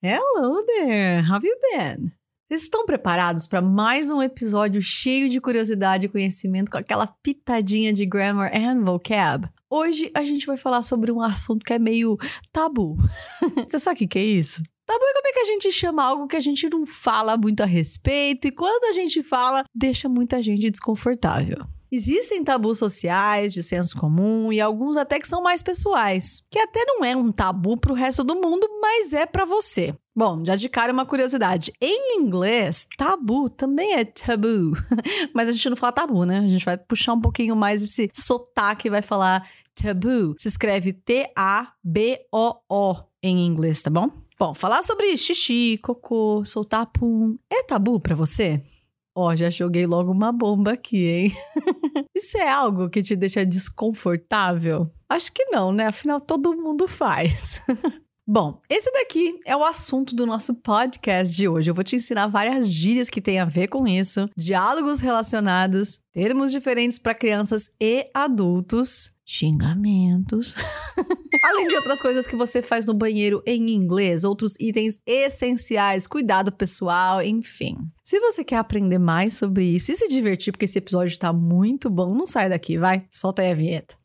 Hello there! How have you been? Vocês estão preparados para mais um episódio cheio de curiosidade e conhecimento com aquela pitadinha de grammar and vocab? Hoje a gente vai falar sobre um assunto que é meio tabu. Você sabe o que é isso? Tabu é como é que a gente chama algo que a gente não fala muito a respeito e quando a gente fala, deixa muita gente desconfortável. Existem tabus sociais, de senso comum e alguns até que são mais pessoais, que até não é um tabu para o resto do mundo, mas é para você. Bom, já de cara uma curiosidade. Em inglês, tabu também é tabu. Mas a gente não fala tabu, né? A gente vai puxar um pouquinho mais esse sotaque e vai falar tabu. Se escreve T-A-B-O-O em inglês, tá bom? Bom, falar sobre xixi, cocô, soltar pum, é tabu para você? Ó, oh, já joguei logo uma bomba aqui, hein? Isso é algo que te deixa desconfortável? Acho que não, né? Afinal, todo mundo faz. Bom, esse daqui é o assunto do nosso podcast de hoje. Eu vou te ensinar várias gírias que têm a ver com isso, diálogos relacionados, termos diferentes para crianças e adultos, xingamentos. Além de outras coisas que você faz no banheiro em inglês, outros itens essenciais, cuidado pessoal, enfim. Se você quer aprender mais sobre isso e se divertir, porque esse episódio está muito bom, não sai daqui, vai. Solta aí a vinheta.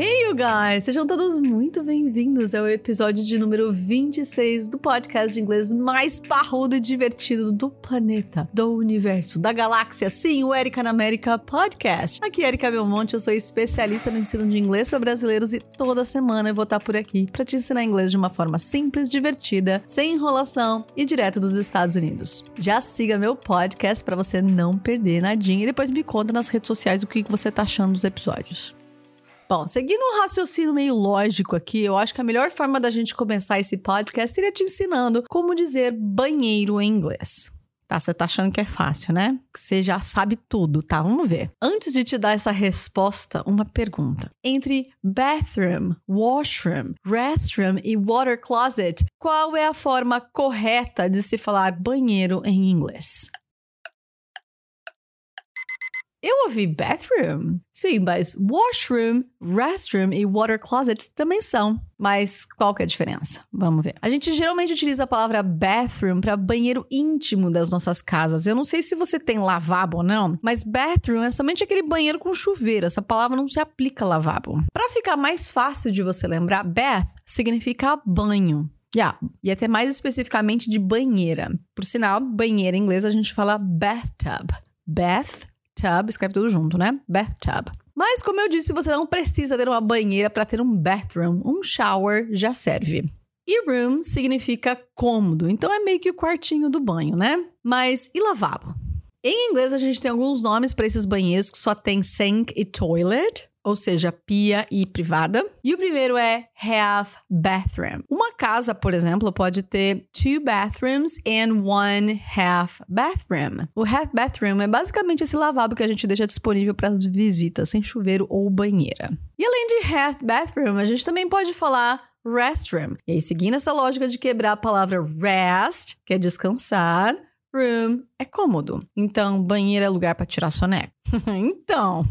Hey, you guys! Sejam todos muito bem-vindos ao episódio de número 26 do podcast de inglês mais parrudo e divertido do planeta, do universo, da galáxia. Sim, o Erika na América Podcast. Aqui é Erika Belmonte, eu sou especialista no ensino de inglês para brasileiros e toda semana eu vou estar por aqui para te ensinar inglês de uma forma simples, divertida, sem enrolação e direto dos Estados Unidos. Já siga meu podcast para você não perder nadinha e depois me conta nas redes sociais o que você tá achando dos episódios. Bom, seguindo um raciocínio meio lógico aqui, eu acho que a melhor forma da gente começar esse podcast seria te ensinando como dizer banheiro em inglês. Tá, você tá achando que é fácil, né? Você já sabe tudo, tá? Vamos ver. Antes de te dar essa resposta, uma pergunta. Entre bathroom, washroom, restroom e water closet, qual é a forma correta de se falar banheiro em inglês? Eu ouvi bathroom. Sim, mas washroom, restroom e water closet também são. Mas qual que é a diferença? Vamos ver. A gente geralmente utiliza a palavra bathroom para banheiro íntimo das nossas casas. Eu não sei se você tem lavabo ou não, mas bathroom é somente aquele banheiro com chuveiro. Essa palavra não se aplica a lavabo. Para ficar mais fácil de você lembrar, bath significa banho. Yeah. E até mais especificamente de banheira. Por sinal, banheira em inglês a gente fala bathtub. Bath Tub, escreve tudo junto, né? Bathtub. Mas, como eu disse, você não precisa ter uma banheira para ter um bathroom. Um shower já serve. E room significa cômodo, então é meio que o quartinho do banho, né? Mas e lavabo? Em inglês, a gente tem alguns nomes para esses banheiros que só tem sink e toilet ou seja, pia e privada. E o primeiro é have bathroom. Uma casa, por exemplo, pode ter two bathrooms and one half bathroom. O half bathroom é basicamente esse lavabo que a gente deixa disponível para as visitas, sem chuveiro ou banheira. E além de half bathroom, a gente também pode falar restroom. E aí, seguindo essa lógica de quebrar a palavra rest, que é descansar, room é cômodo. Então, banheiro é lugar para tirar soneca. então,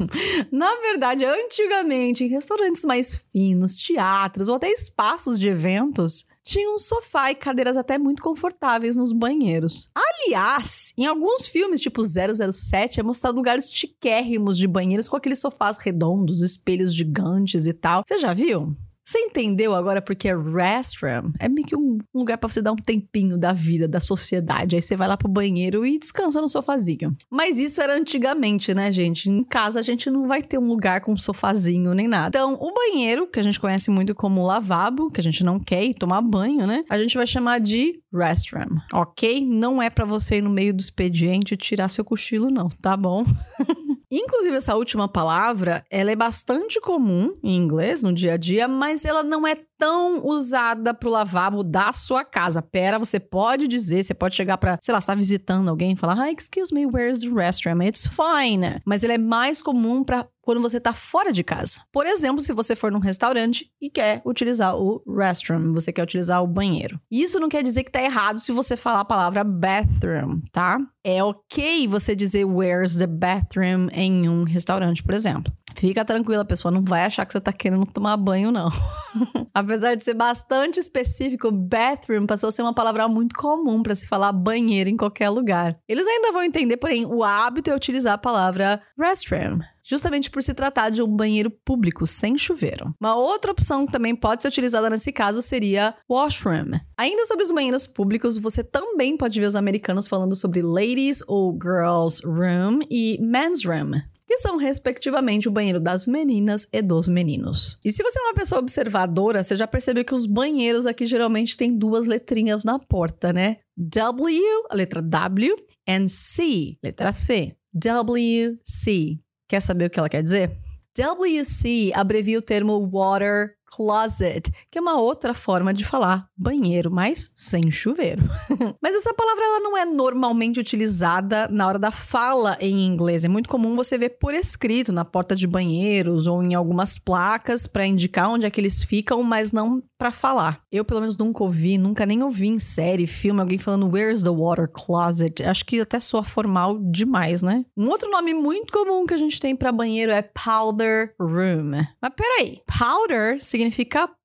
na verdade, antigamente, em restaurantes mais finos, teatros ou até espaços de eventos, tinha um sofá e cadeiras até muito confortáveis nos banheiros. Aliás, em alguns filmes, tipo 007, é mostrado lugares chiquérrimos de banheiros com aqueles sofás redondos, espelhos gigantes e tal. Você já viu? Você entendeu agora porque restroom é meio que um lugar para você dar um tempinho da vida, da sociedade. Aí você vai lá pro banheiro e descansa no sofazinho. Mas isso era antigamente, né, gente? Em casa a gente não vai ter um lugar com sofazinho nem nada. Então, o banheiro, que a gente conhece muito como lavabo, que a gente não quer ir tomar banho, né? A gente vai chamar de restroom, ok? Não é para você ir no meio do expediente tirar seu cochilo, não, tá bom? Inclusive, essa última palavra, ela é bastante comum em inglês no dia a dia, mas ela não é tão usada pro lavabo da sua casa. Pera, você pode dizer, você pode chegar para, sei lá, você tá visitando alguém e falar, ah, excuse me, where's the restroom? It's fine. Mas ele é mais comum para quando você está fora de casa. Por exemplo, se você for num restaurante e quer utilizar o restroom, você quer utilizar o banheiro. Isso não quer dizer que tá errado se você falar a palavra bathroom, tá? É ok você dizer where's the bathroom em um restaurante, por exemplo. Fica tranquila, a pessoa não vai achar que você tá querendo tomar banho, não. Apesar de ser bastante específico, bathroom passou a ser uma palavra muito comum para se falar banheiro em qualquer lugar. Eles ainda vão entender, porém, o hábito é utilizar a palavra restroom justamente por se tratar de um banheiro público sem chuveiro. Uma outra opção que também pode ser utilizada nesse caso seria washroom. Ainda sobre os banheiros públicos, você também pode ver os americanos falando sobre ladies ou girls room e men's room que são, respectivamente, o banheiro das meninas e dos meninos. E se você é uma pessoa observadora, você já percebeu que os banheiros aqui geralmente têm duas letrinhas na porta, né? W, a letra W, and C, letra C. W, C. Quer saber o que ela quer dizer? WC abrevia o termo water closet, que é uma outra forma de falar banheiro, mas sem chuveiro. mas essa palavra ela não é normalmente utilizada na hora da fala em inglês. É muito comum você ver por escrito na porta de banheiros ou em algumas placas para indicar onde é que eles ficam, mas não para falar. Eu pelo menos nunca ouvi, nunca nem ouvi em série, filme alguém falando where's the water closet. Acho que até soa formal demais, né? Um outro nome muito comum que a gente tem para banheiro é powder room. Mas peraí, powder significa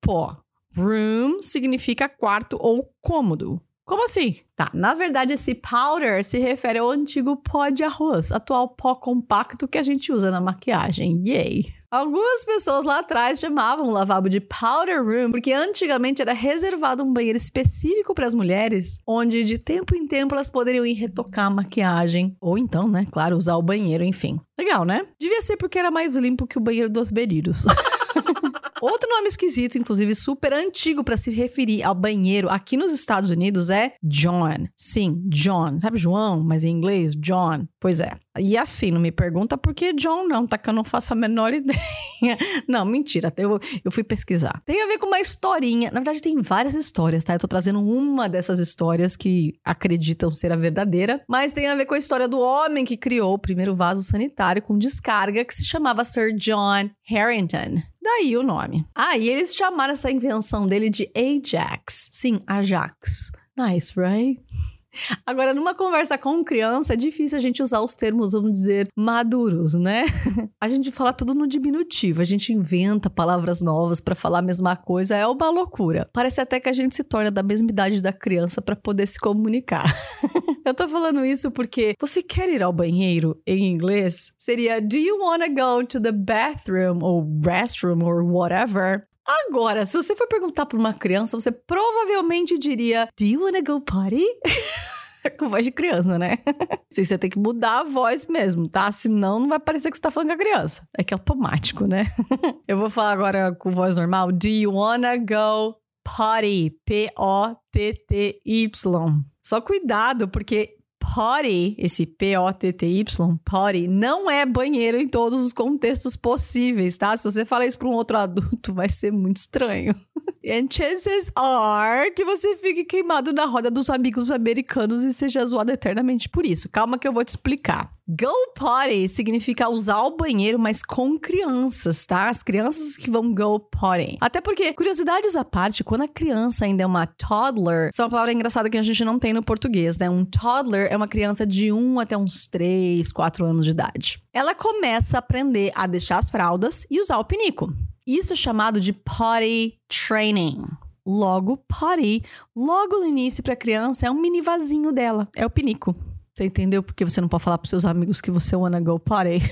pó. Room significa quarto ou cômodo. Como assim? Tá, na verdade, esse powder se refere ao antigo pó de arroz, atual pó compacto que a gente usa na maquiagem. Yay! Algumas pessoas lá atrás chamavam o lavabo de powder room porque antigamente era reservado um banheiro específico para as mulheres, onde de tempo em tempo elas poderiam ir retocar a maquiagem ou então, né, claro, usar o banheiro, enfim. Legal, né? Devia ser porque era mais limpo que o banheiro dos beriros. Outro nome esquisito, inclusive super antigo para se referir ao banheiro aqui nos Estados Unidos é John. Sim, John. Sabe João, mas em inglês, John. Pois é. E assim, não me pergunta por que John não, tá? Que eu não faço a menor ideia. Não, mentira. Eu, eu fui pesquisar. Tem a ver com uma historinha. Na verdade, tem várias histórias, tá? Eu tô trazendo uma dessas histórias que acreditam ser a verdadeira. Mas tem a ver com a história do homem que criou o primeiro vaso sanitário com descarga que se chamava Sir John Harrington. Daí o nome. Ah, e eles chamaram essa invenção dele de Ajax. Sim, Ajax. Nice, right? Agora, numa conversa com criança, é difícil a gente usar os termos, vamos dizer, maduros, né? A gente fala tudo no diminutivo, a gente inventa palavras novas para falar a mesma coisa, é uma loucura. Parece até que a gente se torna da mesma idade da criança para poder se comunicar. Eu tô falando isso porque você quer ir ao banheiro em inglês? Seria Do you wanna go to the bathroom ou restroom or whatever? Agora, se você for perguntar para uma criança, você provavelmente diria: Do you wanna go potty? com voz de criança, né? Sim, você tem que mudar a voz mesmo, tá? Senão não vai parecer que você tá falando com a criança. É que é automático, né? Eu vou falar agora com voz normal. Do you wanna go potty? P-O-T-T-Y. Só cuidado, porque potty, esse P-O-T-T-Y, potty, não é banheiro em todos os contextos possíveis, tá? Se você falar isso para um outro adulto, vai ser muito estranho. And chances are que você fique queimado na roda dos amigos americanos e seja zoado eternamente por isso. Calma que eu vou te explicar. Go potty significa usar o banheiro, mas com crianças, tá? As crianças que vão go potty. Até porque, curiosidades à parte, quando a criança ainda é uma toddler, isso é uma palavra engraçada que a gente não tem no português, né? Um toddler é uma criança de 1 até uns 3, 4 anos de idade. Ela começa a aprender a deixar as fraldas e usar o pinico. Isso é chamado de potty training. Logo, potty, logo no início para a criança, é um mini vasinho dela, é o pinico. Você entendeu porque você não pode falar para seus amigos que você wanna go potty?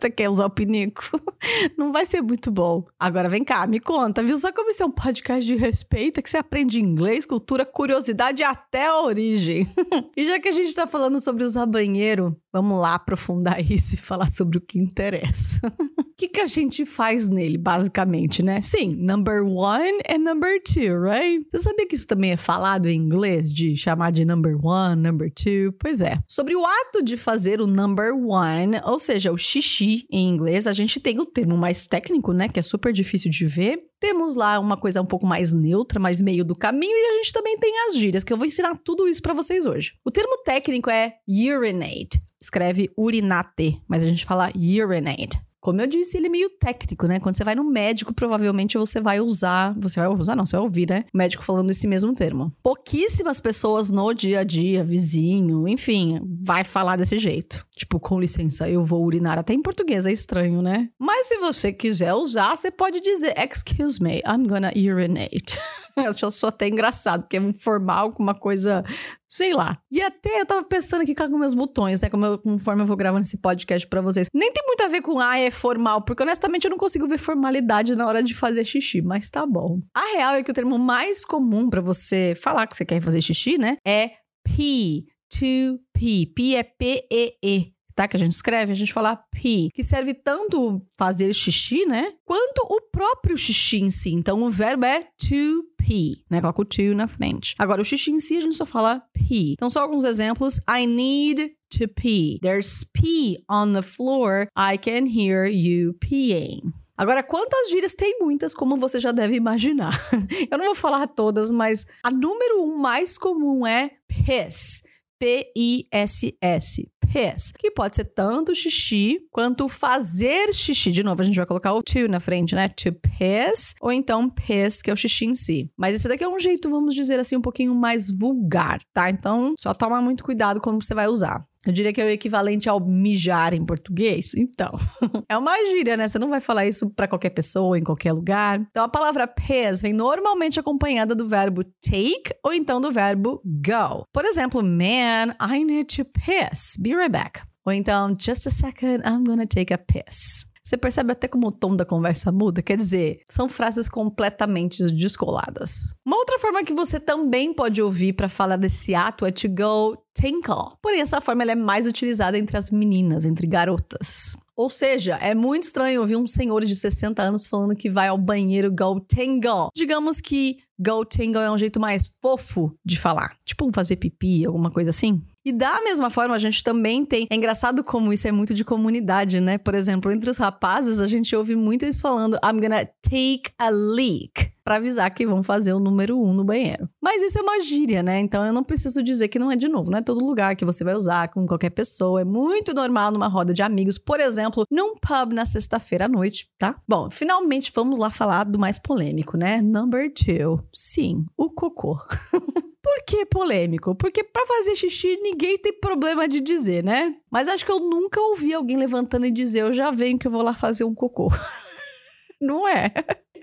você quer usar o pinico? Não vai ser muito bom. Agora vem cá, me conta, viu? Só como isso é um podcast de respeito, é que você aprende inglês, cultura, curiosidade até a origem. e já que a gente tá falando sobre usar banheiro, vamos lá aprofundar isso e falar sobre o que interessa. Que, que a gente faz nele, basicamente, né? Sim, number one and number two, right? Você sabia que isso também é falado em inglês, de chamar de number one, number two? Pois é. Sobre o ato de fazer o number one, ou seja, o xixi em inglês, a gente tem o termo mais técnico, né? Que é super difícil de ver. Temos lá uma coisa um pouco mais neutra, mais meio do caminho, e a gente também tem as gírias, que eu vou ensinar tudo isso para vocês hoje. O termo técnico é urinate. Escreve urinate, mas a gente fala urinate. Como eu disse, ele é meio técnico, né? Quando você vai no médico, provavelmente você vai usar. Você vai usar, não, você vai ouvir, né? O médico falando esse mesmo termo. Pouquíssimas pessoas no dia a dia, vizinho, enfim, vai falar desse jeito. Tipo, com licença, eu vou urinar. Até em português é estranho, né? Mas se você quiser usar, você pode dizer, excuse me, I'm gonna urinate. Eu sou até engraçado, porque é um formal com uma coisa, sei lá. E até eu tava pensando aqui com meus botões, né? Como eu, conforme eu vou gravando esse podcast para vocês. Nem tem muito a ver com, ah, é formal, porque honestamente eu não consigo ver formalidade na hora de fazer xixi, mas tá bom. A real é que o termo mais comum para você falar que você quer fazer xixi, né? É pee, to pee. Pee é P-E-E. Tá, que a gente escreve, a gente fala pee, que serve tanto fazer xixi, né? Quanto o próprio xixi em si. Então o verbo é to pee, né? Coloca o to na frente. Agora, o xixi em si a gente só fala pee. Então, só alguns exemplos. I need to pee. There's pee on the floor. I can hear you peeing. Agora, quantas gírias? Tem muitas, como você já deve imaginar. Eu não vou falar todas, mas a número um mais comum é piss. P-I-S-S. Piss. Que pode ser tanto xixi quanto fazer xixi. De novo, a gente vai colocar o to na frente, né? To piss. Ou então piss, que é o xixi em si. Mas esse daqui é um jeito, vamos dizer assim, um pouquinho mais vulgar, tá? Então, só toma muito cuidado quando você vai usar. Eu diria que é o equivalente ao mijar em português. Então, é uma gíria, né? Você não vai falar isso para qualquer pessoa, em qualquer lugar. Então, a palavra piss vem normalmente acompanhada do verbo take ou então do verbo go. Por exemplo, man, I need to piss. Be right back. Ou então, just a second, I'm gonna take a piss. Você percebe até como o tom da conversa muda? Quer dizer, são frases completamente descoladas. Uma outra forma que você também pode ouvir para falar desse ato é to go tinkle. Porém, essa forma é mais utilizada entre as meninas, entre garotas. Ou seja, é muito estranho ouvir um senhor de 60 anos falando que vai ao banheiro go tingle. Digamos que go tingle é um jeito mais fofo de falar. Tipo fazer pipi, alguma coisa assim. E da mesma forma, a gente também tem. É engraçado como isso é muito de comunidade, né? Por exemplo, entre os rapazes, a gente ouve muito eles falando: I'm gonna take a leak para avisar que vão fazer o número um no banheiro. Mas isso é uma gíria, né? Então eu não preciso dizer que não é de novo, não é todo lugar que você vai usar com qualquer pessoa. É muito normal numa roda de amigos, por exemplo, num pub na sexta-feira à noite, tá? Bom, finalmente vamos lá falar do mais polêmico, né? Number two. Sim, o cocô. Por que polêmico? Porque para fazer xixi ninguém tem problema de dizer, né? Mas acho que eu nunca ouvi alguém levantando e dizer eu já venho que eu vou lá fazer um cocô. Não é?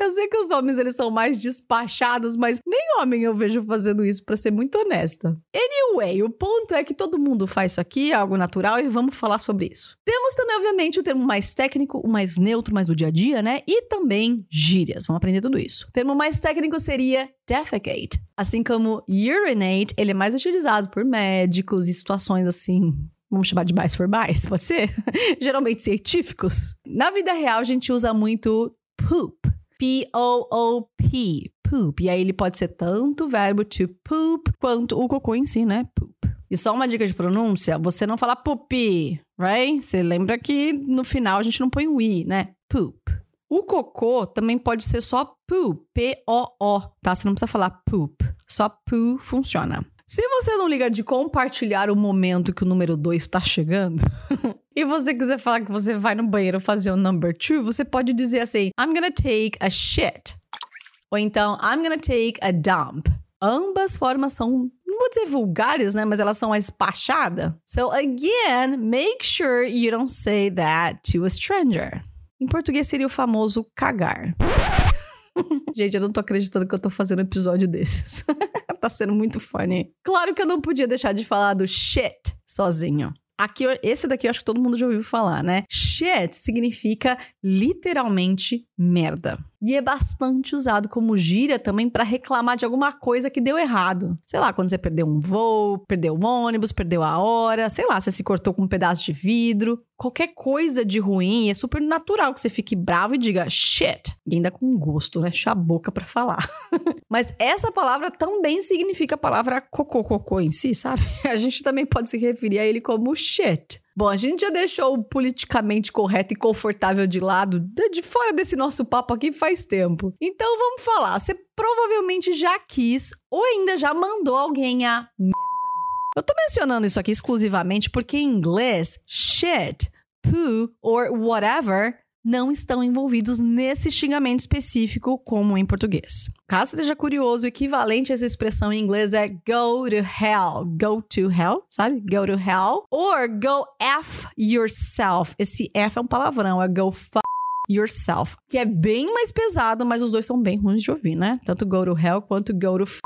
Eu sei que os homens eles são mais despachados, mas nem homem eu vejo fazendo isso, para ser muito honesta. Anyway, o ponto é que todo mundo faz isso aqui, é algo natural, e vamos falar sobre isso. Temos também, obviamente, o termo mais técnico, o mais neutro, mais do dia a dia, né? E também gírias. Vamos aprender tudo isso. O termo mais técnico seria defecate. Assim como urinate, ele é mais utilizado por médicos e situações assim vamos chamar de mais formais, pode ser? Geralmente científicos. Na vida real, a gente usa muito poop. P-O-O-P. Poop. E aí ele pode ser tanto o verbo to poop quanto o cocô em si, né? Poop. E só uma dica de pronúncia: você não fala poop, right? Você lembra que no final a gente não põe o i, né? Poop. O cocô também pode ser só poo, P-O-O, tá? Você não precisa falar poop. Só poo funciona. Se você não liga de compartilhar o momento que o número 2 está chegando, e você quiser falar que você vai no banheiro fazer o number 2, você pode dizer assim: I'm gonna take a shit. Ou então, I'm gonna take a dump. Ambas formas são, não vou dizer vulgares, né? Mas elas são a espachada. So, again, make sure you don't say that to a stranger. Em português seria o famoso cagar. Gente, eu não tô acreditando que eu tô fazendo episódio desses. tá sendo muito funny. Claro que eu não podia deixar de falar do shit sozinho. Aqui, esse daqui eu acho que todo mundo já ouviu falar, né? Shit significa literalmente merda. E é bastante usado como gíria também para reclamar de alguma coisa que deu errado. Sei lá, quando você perdeu um voo, perdeu um ônibus, perdeu a hora, sei lá, você se cortou com um pedaço de vidro. Qualquer coisa de ruim, é super natural que você fique bravo e diga shit. E ainda com gosto, né? Chá a boca pra falar. Mas essa palavra também significa a palavra cocô, cocô em si, sabe? A gente também pode se referir a ele como shit. Bom, a gente já deixou o politicamente correto e confortável de lado, de fora desse nosso papo aqui faz tempo. Então vamos falar. Você provavelmente já quis ou ainda já mandou alguém a merda. Eu tô mencionando isso aqui exclusivamente porque em inglês, shit, poo or whatever não estão envolvidos nesse xingamento específico como em português. Caso esteja curioso, o equivalente a essa expressão em inglês é go to hell. Go to hell, sabe? Go to hell. Or go F yourself. Esse F é um palavrão, é go fuck yourself. Que é bem mais pesado, mas os dois são bem ruins de ouvir, né? Tanto go to hell quanto go to f.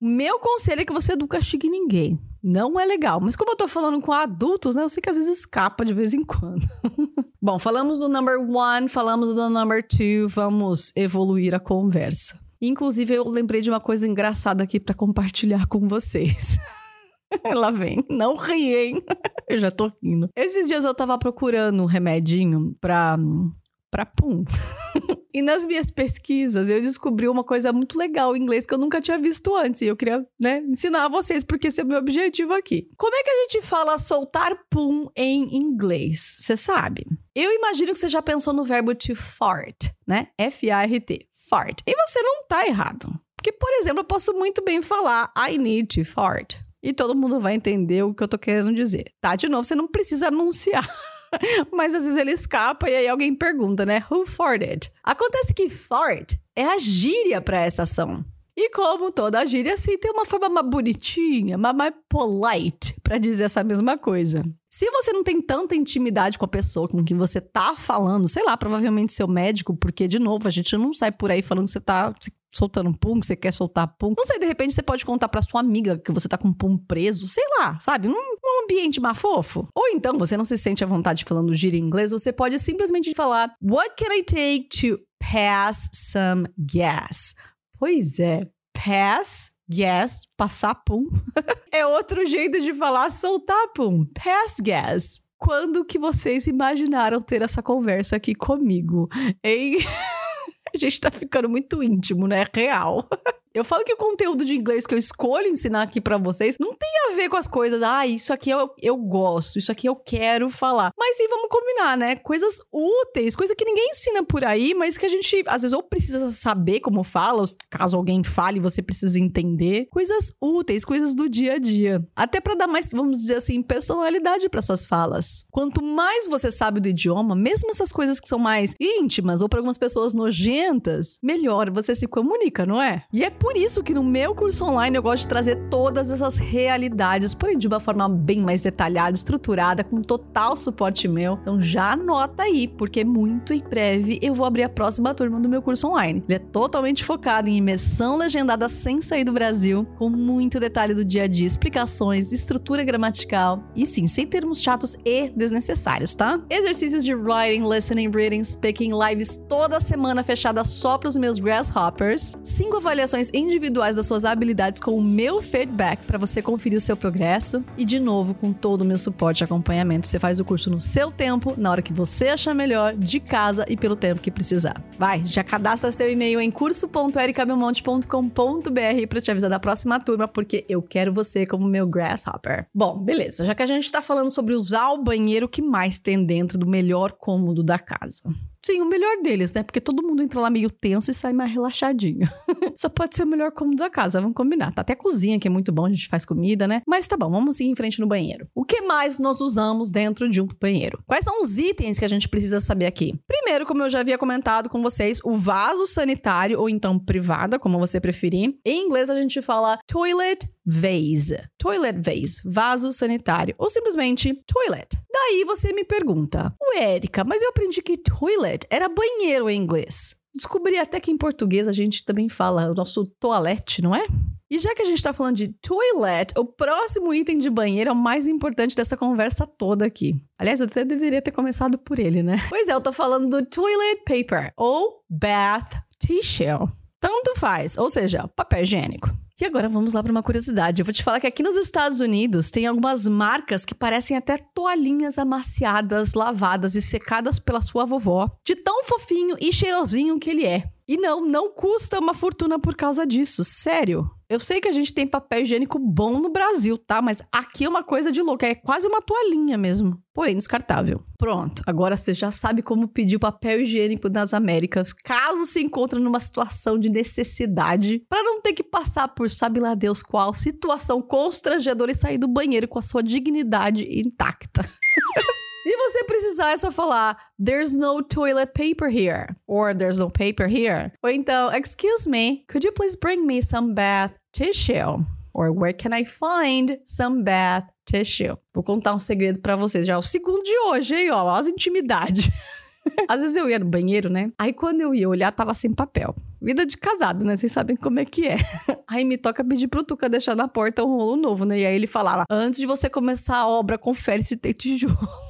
Meu conselho é que você chique ninguém. Não é legal. Mas como eu tô falando com adultos, né? Eu sei que às vezes escapa de vez em quando. Bom, falamos do number one, falamos do number two. Vamos evoluir a conversa. Inclusive, eu lembrei de uma coisa engraçada aqui para compartilhar com vocês. Ela vem. Não riem. eu já tô rindo. Esses dias eu tava procurando um remedinho pra para pum. E nas minhas pesquisas eu descobri uma coisa muito legal em inglês que eu nunca tinha visto antes e eu queria, né, ensinar a vocês porque esse é o meu objetivo aqui. Como é que a gente fala soltar pum em inglês? Você sabe? Eu imagino que você já pensou no verbo to fart, né? F-A-R-T. Fart. E você não tá errado. Porque, por exemplo, eu posso muito bem falar I need to fart. E todo mundo vai entender o que eu tô querendo dizer. Tá? De novo, você não precisa anunciar. Mas às vezes ele escapa e aí alguém pergunta, né? Who farted? Acontece que fart é a gíria para essa ação. E como toda gíria, assim, tem uma forma mais bonitinha, mais polite para dizer essa mesma coisa. Se você não tem tanta intimidade com a pessoa com quem você tá falando, sei lá, provavelmente seu médico, porque, de novo, a gente não sai por aí falando que você tá soltando pum, você quer soltar pum. Não sei, de repente você pode contar pra sua amiga que você tá com pum preso, sei lá, sabe? Num ambiente mais fofo. Ou então, você não se sente à vontade falando gíria em inglês, você pode simplesmente falar What can I take to pass some gas? Pois é, pass gas, passar pum. é outro jeito de falar soltar pum. Pass gas. Quando que vocês imaginaram ter essa conversa aqui comigo? Hein? A gente tá ficando muito íntimo, né? Real. Eu falo que o conteúdo de inglês que eu escolho ensinar aqui para vocês não tem a ver com as coisas, ah, isso aqui eu, eu gosto, isso aqui eu quero falar. Mas sim, vamos combinar, né? Coisas úteis, coisa que ninguém ensina por aí, mas que a gente às vezes ou precisa saber como fala, caso alguém fale, você precisa entender. Coisas úteis, coisas do dia a dia. Até para dar mais, vamos dizer assim, personalidade para suas falas. Quanto mais você sabe do idioma, mesmo essas coisas que são mais íntimas ou para algumas pessoas nojentas, melhor você se comunica, não é? E é por isso que no meu curso online eu gosto de trazer todas essas realidades, porém de uma forma bem mais detalhada, estruturada, com total suporte meu. Então já anota aí, porque muito em breve eu vou abrir a próxima turma do meu curso online. Ele é totalmente focado em imersão legendada sem sair do Brasil, com muito detalhe do dia a dia, explicações, estrutura gramatical e sim, sem termos chatos e desnecessários, tá? Exercícios de writing, listening, reading, speaking, lives toda semana fechada só para os meus grasshoppers, cinco avaliações individuais das suas habilidades com o meu feedback para você conferir o seu progresso e de novo com todo o meu suporte e acompanhamento. Você faz o curso no seu tempo, na hora que você achar melhor, de casa e pelo tempo que precisar. Vai, já cadastra seu e-mail em curso.ericabelmonte.com.br para te avisar da próxima turma, porque eu quero você como meu grasshopper. Bom, beleza, já que a gente está falando sobre usar o banheiro, o que mais tem dentro do melhor cômodo da casa? Sim, o melhor deles, né? Porque todo mundo entra lá meio tenso e sai mais relaxadinho. Só pode ser o melhor cômodo da casa, vamos combinar. Tá até a cozinha, que é muito bom, a gente faz comida, né? Mas tá bom, vamos seguir em frente no banheiro. O que mais nós usamos dentro de um banheiro? Quais são os itens que a gente precisa saber aqui? Primeiro, como eu já havia comentado com vocês, o vaso sanitário, ou então privada, como você preferir. Em inglês a gente fala toilet vase. Toilet vase, vaso sanitário, ou simplesmente toilet. Daí você me pergunta, ué, Erika, mas eu aprendi que toilet era banheiro em inglês. Descobri até que em português a gente também fala o nosso toalete, não é? E já que a gente tá falando de toilet, o próximo item de banheiro é o mais importante dessa conversa toda aqui. Aliás, eu até deveria ter começado por ele, né? Pois é, eu tô falando do toilet paper ou bath tissue. Tanto faz, ou seja, papel higiênico. E agora vamos lá para uma curiosidade. Eu vou te falar que aqui nos Estados Unidos tem algumas marcas que parecem até toalhinhas amaciadas, lavadas e secadas pela sua vovó, de tão fofinho e cheirosinho que ele é. E não, não custa uma fortuna por causa disso, sério. Eu sei que a gente tem papel higiênico bom no Brasil, tá? Mas aqui é uma coisa de louco, é quase uma toalhinha mesmo, porém descartável. Pronto, agora você já sabe como pedir papel higiênico nas Américas, caso se encontre numa situação de necessidade, para não ter que passar por sabe lá Deus qual situação constrangedora e sair do banheiro com a sua dignidade intacta. Se você precisar, é só falar There's no toilet paper here. Or There's no paper here. Ou então, Excuse me, could you please bring me some bath tissue? Or where can I find some bath tissue? Vou contar um segredo para vocês. Já é o segundo de hoje, hein? Ó, as intimidades. Às vezes eu ia no banheiro, né? Aí quando eu ia olhar, tava sem papel. Vida de casado, né? Vocês sabem como é que é. Aí me toca pedir pro Tuca deixar na porta um rolo novo, né? E aí ele falava: antes de você começar a obra, confere se tem tijolo.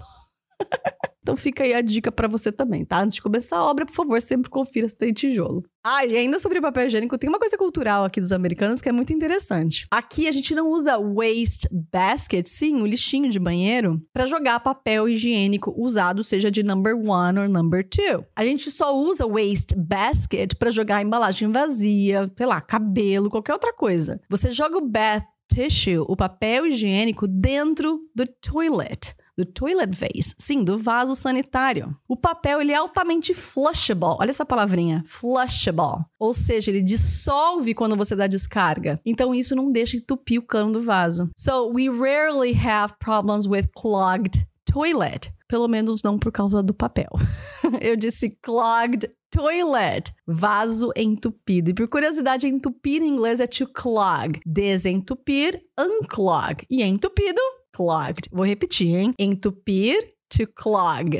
Então fica aí a dica para você também, tá? Antes de começar a obra, por favor, sempre confira se tem tijolo. Ah, e ainda sobre papel higiênico, tem uma coisa cultural aqui dos americanos que é muito interessante. Aqui a gente não usa waste basket, sim, o lixinho de banheiro, para jogar papel higiênico usado, seja de number one ou number two. A gente só usa waste basket para jogar embalagem vazia, sei lá, cabelo, qualquer outra coisa. Você joga o bath tissue, o papel higiênico, dentro do toilet do toilet vase, sim, do vaso sanitário. O papel ele é altamente flushable. Olha essa palavrinha, flushable. Ou seja, ele dissolve quando você dá descarga. Então isso não deixa entupir o cano do vaso. So we rarely have problems with clogged toilet. Pelo menos não por causa do papel. Eu disse clogged toilet, vaso entupido. E por curiosidade, entupir em inglês é to clog. Desentupir, unclog. E entupido, clogged. Vou repetir, hein? Entupir, to clog.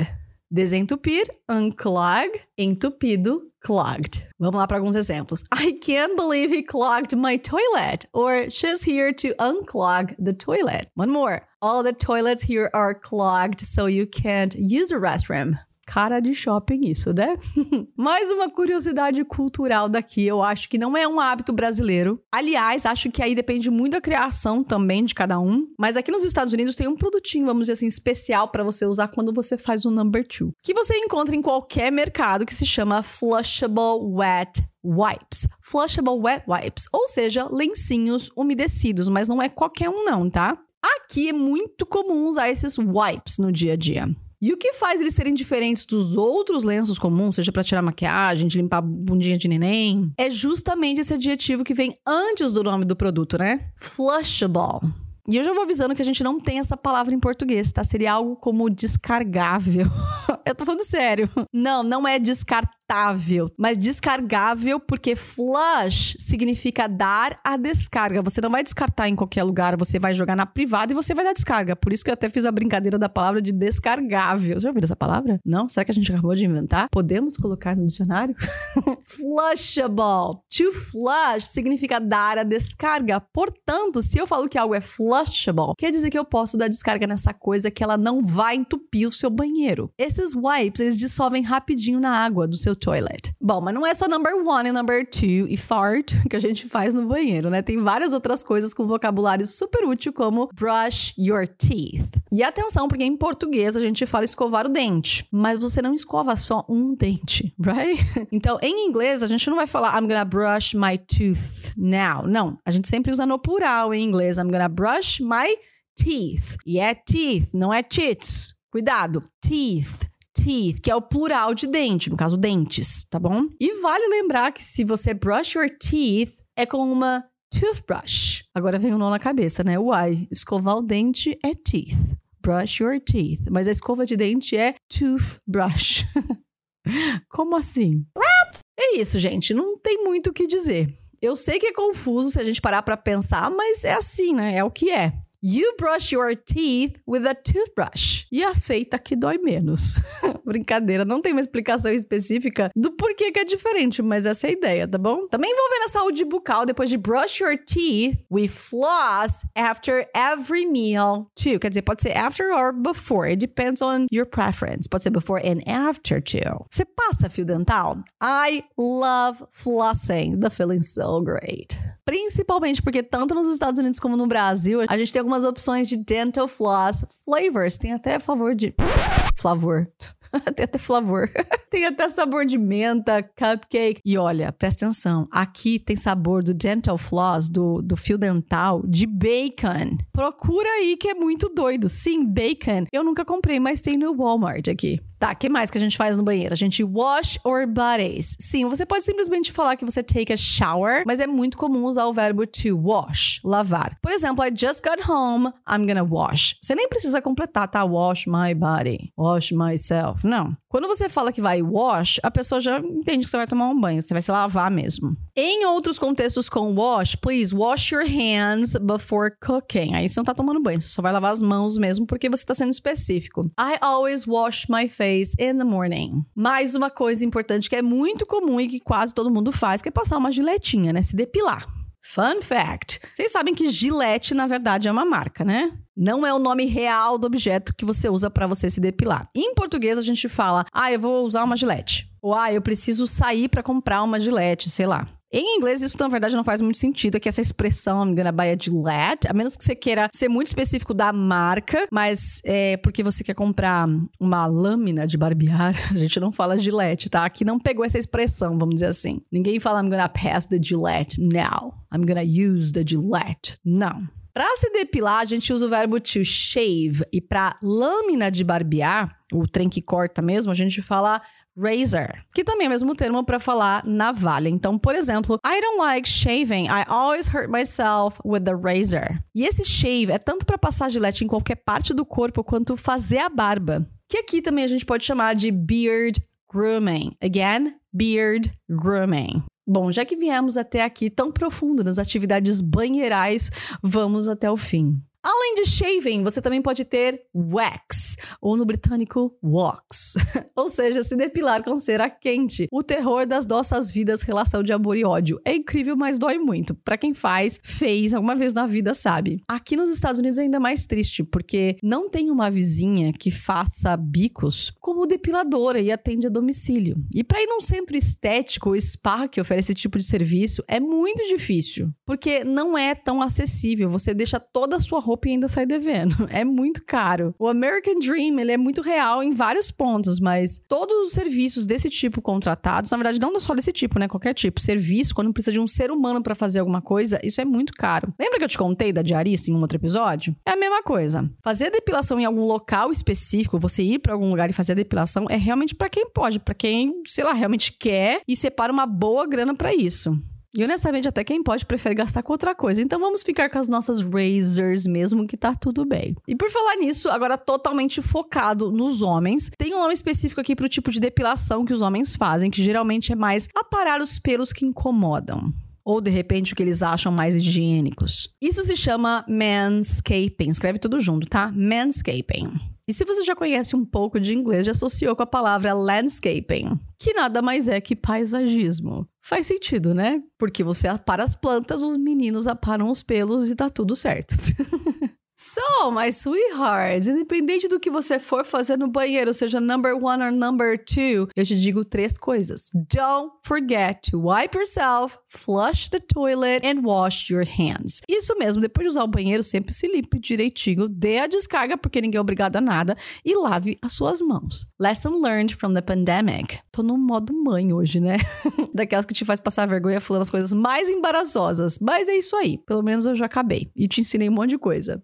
Desentupir, unclog. Entupido, clogged. Vamos lá para alguns exemplos. I can't believe he clogged my toilet. Or she's here to unclog the toilet. One more. All the toilets here are clogged, so you can't use the restroom cara de shopping isso, né? Mais uma curiosidade cultural daqui, eu acho que não é um hábito brasileiro. Aliás, acho que aí depende muito da criação também de cada um. Mas aqui nos Estados Unidos tem um produtinho, vamos dizer assim, especial para você usar quando você faz o number two, que você encontra em qualquer mercado que se chama flushable wet wipes. Flushable wet wipes, ou seja, lencinhos umedecidos, mas não é qualquer um não, tá? Aqui é muito comum usar esses wipes no dia a dia. E o que faz eles serem diferentes dos outros lenços comuns, seja para tirar maquiagem, de limpar bundinha de neném, é justamente esse adjetivo que vem antes do nome do produto, né? Flushable. E eu já vou avisando que a gente não tem essa palavra em português, tá? Seria algo como descargável. eu tô falando sério. Não, não é descartável descartável, mas descargável porque flush significa dar a descarga. Você não vai descartar em qualquer lugar, você vai jogar na privada e você vai dar descarga. Por isso que eu até fiz a brincadeira da palavra de descargável. Você já ouviu essa palavra? Não? Será que a gente acabou de inventar? Podemos colocar no dicionário? Flushable. To flush significa dar a descarga. Portanto, se eu falo que algo é flushable, quer dizer que eu posso dar descarga nessa coisa que ela não vai entupir o seu banheiro. Esses wipes, eles dissolvem rapidinho na água do seu toilet. Bom, mas não é só number one e number two e fart que a gente faz no banheiro, né? Tem várias outras coisas com vocabulário super útil, como brush your teeth. E atenção, porque em português a gente fala escovar o dente, mas você não escova só um dente, right? Então, em inglês, a gente não vai falar I'm gonna brush my tooth now. Não, a gente sempre usa no plural em inglês. I'm gonna brush my teeth. E é teeth, não é teeth. Cuidado, teeth teeth, que é o plural de dente, no caso, dentes, tá bom? E vale lembrar que se você brush your teeth, é com uma toothbrush. Agora vem o um nó na cabeça, né? Uai, escovar o dente é teeth. Brush your teeth. Mas a escova de dente é toothbrush. Como assim? É isso, gente. Não tem muito o que dizer. Eu sei que é confuso se a gente parar para pensar, mas é assim, né? É o que é. You brush your teeth with a toothbrush. E aceita que dói menos. Brincadeira, não tem uma explicação específica do porquê que é diferente, mas essa é a ideia, tá bom? Também envolvendo a saúde bucal, depois de brush your teeth, we floss after every meal too. Quer dizer, pode ser after or before. It depends on your preference. Pode ser before and after too. Você passa fio dental? I love flossing. The feeling so great. Principalmente porque tanto nos Estados Unidos como no Brasil, a gente tem opções de dental floss flavors. Tem até flavor de. Flavor. tem até flavor. tem até sabor de menta, cupcake. E olha, presta atenção. Aqui tem sabor do dental floss, do, do fio dental, de bacon. Procura aí que é muito doido. Sim, bacon. Eu nunca comprei, mas tem no Walmart aqui. Tá, que mais que a gente faz no banheiro? A gente wash our bodies. Sim, você pode simplesmente falar que você take a shower, mas é muito comum usar o verbo to wash, lavar. Por exemplo, I just got home, I'm gonna wash. Você nem precisa completar, tá? Wash my body, wash myself. Não. Quando você fala que vai wash, a pessoa já entende que você vai tomar um banho, você vai se lavar mesmo. Em outros contextos com wash, please wash your hands before cooking. Aí você não tá tomando banho, você só vai lavar as mãos mesmo porque você tá sendo específico. I always wash my face in the morning. Mais uma coisa importante que é muito comum e que quase todo mundo faz, que é passar uma giletinha, né? Se depilar. Fun fact: vocês sabem que Gillette, na verdade, é uma marca, né? Não é o nome real do objeto que você usa para você se depilar. Em português, a gente fala, ah, eu vou usar uma Gillette. Ou, ah, eu preciso sair para comprar uma Gillette, sei lá. Em inglês, isso na verdade não faz muito sentido, é que essa expressão I'm gonna buy a Gillette, a menos que você queira ser muito específico da marca, mas é porque você quer comprar uma lâmina de barbear, a gente não fala Gillette, tá? Aqui não pegou essa expressão, vamos dizer assim. Ninguém fala I'm gonna pass the Gillette now. I'm gonna use the Gillette. Não. Para se depilar, a gente usa o verbo to shave. E para lâmina de barbear, o trem que corta mesmo, a gente fala razor, que também é o mesmo termo para falar navalha. Então, por exemplo, I don't like shaving. I always hurt myself with the razor. E esse shave é tanto para passar gilete em qualquer parte do corpo quanto fazer a barba. Que aqui também a gente pode chamar de beard grooming. Again, beard grooming. Bom, já que viemos até aqui tão profundo nas atividades banheirais, vamos até o fim. Além de shaving, você também pode ter wax, ou no britânico, wax. ou seja, se depilar com cera quente. O terror das nossas vidas, relação de amor e ódio. É incrível, mas dói muito. Para quem faz, fez alguma vez na vida, sabe. Aqui nos Estados Unidos é ainda mais triste, porque não tem uma vizinha que faça bicos como depiladora e atende a domicílio. E para ir num centro estético ou spa que oferece esse tipo de serviço, é muito difícil, porque não é tão acessível. Você deixa toda a sua roupa roupa e ainda sai devendo. É muito caro. O American Dream, ele é muito real em vários pontos, mas todos os serviços desse tipo contratados, na verdade não só desse tipo, né, qualquer tipo, serviço, quando precisa de um ser humano para fazer alguma coisa, isso é muito caro. Lembra que eu te contei da diarista em um outro episódio? É a mesma coisa. Fazer depilação em algum local específico, você ir para algum lugar e fazer a depilação é realmente para quem pode, para quem, sei lá, realmente quer e separa uma boa grana para isso. E honestamente, até quem pode prefere gastar com outra coisa. Então vamos ficar com as nossas razors mesmo, que tá tudo bem. E por falar nisso, agora totalmente focado nos homens, tem um nome específico aqui pro tipo de depilação que os homens fazem, que geralmente é mais aparar os pelos que incomodam ou de repente o que eles acham mais higiênicos. Isso se chama manscaping. Escreve tudo junto, tá? Manscaping. E se você já conhece um pouco de inglês, já associou com a palavra landscaping, que nada mais é que paisagismo. Faz sentido, né? Porque você apara as plantas, os meninos aparam os pelos e tá tudo certo. So, my sweetheart, independente do que você for fazer no banheiro, seja number one or number two, eu te digo três coisas. Don't forget to wipe yourself, flush the toilet and wash your hands. Isso mesmo, depois de usar o banheiro, sempre se limpe direitinho, dê a descarga, porque ninguém é obrigado a nada, e lave as suas mãos. Lesson learned from the pandemic. Tô no modo mãe hoje, né? Daquelas que te faz passar vergonha falando as coisas mais embaraçosas. Mas é isso aí, pelo menos eu já acabei. E te ensinei um monte de coisa.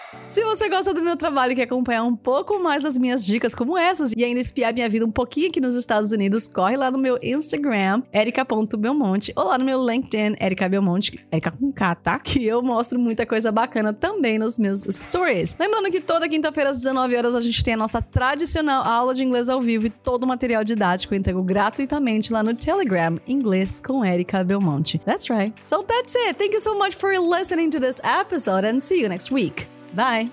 Se você gosta do meu trabalho e quer acompanhar um pouco mais das minhas dicas como essas e ainda espiar minha vida um pouquinho aqui nos Estados Unidos, corre lá no meu Instagram, erica.belmonte, ou lá no meu LinkedIn, Erica Belmonte, Erica com K, tá? Que eu mostro muita coisa bacana também nos meus stories. Lembrando que toda quinta-feira às 19 horas a gente tem a nossa tradicional aula de inglês ao vivo e todo o material didático eu entrego gratuitamente lá no Telegram, Inglês com Erica Belmonte. That's right. So that's it. Thank you so much for listening to this episode and see you next week. Bye.